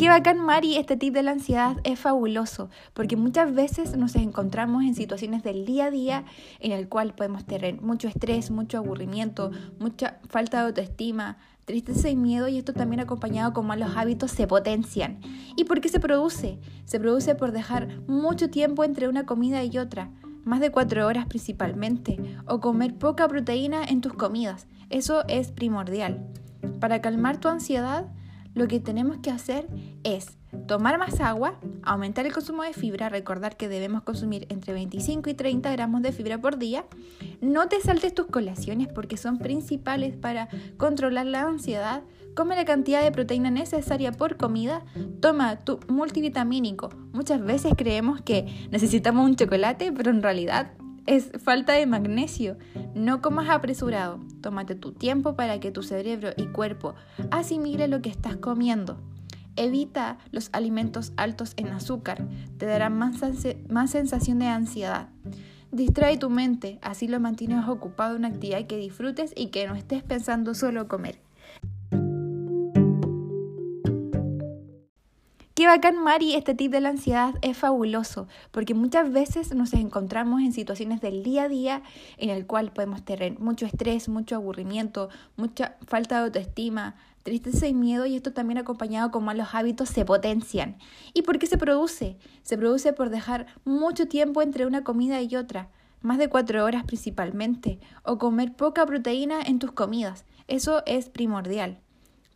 Qué bacán, Mari, este tip de la ansiedad es fabuloso, porque muchas veces nos encontramos en situaciones del día a día en el cual podemos tener mucho estrés, mucho aburrimiento, mucha falta de autoestima, tristeza y miedo, y esto también acompañado con malos hábitos se potencian. ¿Y por qué se produce? Se produce por dejar mucho tiempo entre una comida y otra, más de cuatro horas principalmente, o comer poca proteína en tus comidas. Eso es primordial. Para calmar tu ansiedad, lo que tenemos que hacer es tomar más agua, aumentar el consumo de fibra, recordar que debemos consumir entre 25 y 30 gramos de fibra por día. No te saltes tus colaciones porque son principales para controlar la ansiedad. Come la cantidad de proteína necesaria por comida. Toma tu multivitamínico. Muchas veces creemos que necesitamos un chocolate, pero en realidad es falta de magnesio. No comas apresurado. Tómate tu tiempo para que tu cerebro y cuerpo asimile lo que estás comiendo. Evita los alimentos altos en azúcar. Te darán más, más sensación de ansiedad. Distrae tu mente, así lo mantienes ocupado en una actividad que disfrutes y que no estés pensando solo comer. Qué bacán, Mari, este tip de la ansiedad es fabuloso, porque muchas veces nos encontramos en situaciones del día a día en el cual podemos tener mucho estrés, mucho aburrimiento, mucha falta de autoestima, tristeza y miedo, y esto también acompañado con malos hábitos se potencian. ¿Y por qué se produce? Se produce por dejar mucho tiempo entre una comida y otra, más de cuatro horas principalmente, o comer poca proteína en tus comidas. Eso es primordial.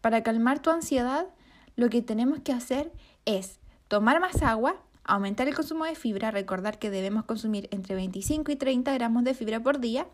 Para calmar tu ansiedad, lo que tenemos que hacer es tomar más agua, aumentar el consumo de fibra, recordar que debemos consumir entre 25 y 30 gramos de fibra por día.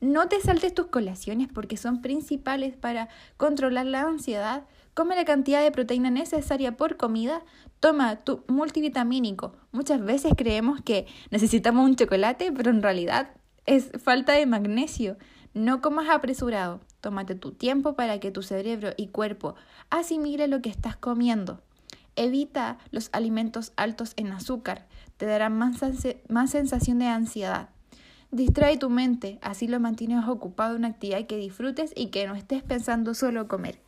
No te saltes tus colaciones porque son principales para controlar la ansiedad. Come la cantidad de proteína necesaria por comida. Toma tu multivitamínico. Muchas veces creemos que necesitamos un chocolate, pero en realidad es falta de magnesio. No comas apresurado. Tómate tu tiempo para que tu cerebro y cuerpo asimile lo que estás comiendo. Evita los alimentos altos en azúcar, te darán más, más sensación de ansiedad. Distrae tu mente, así lo mantienes ocupado en una actividad que disfrutes y que no estés pensando solo comer.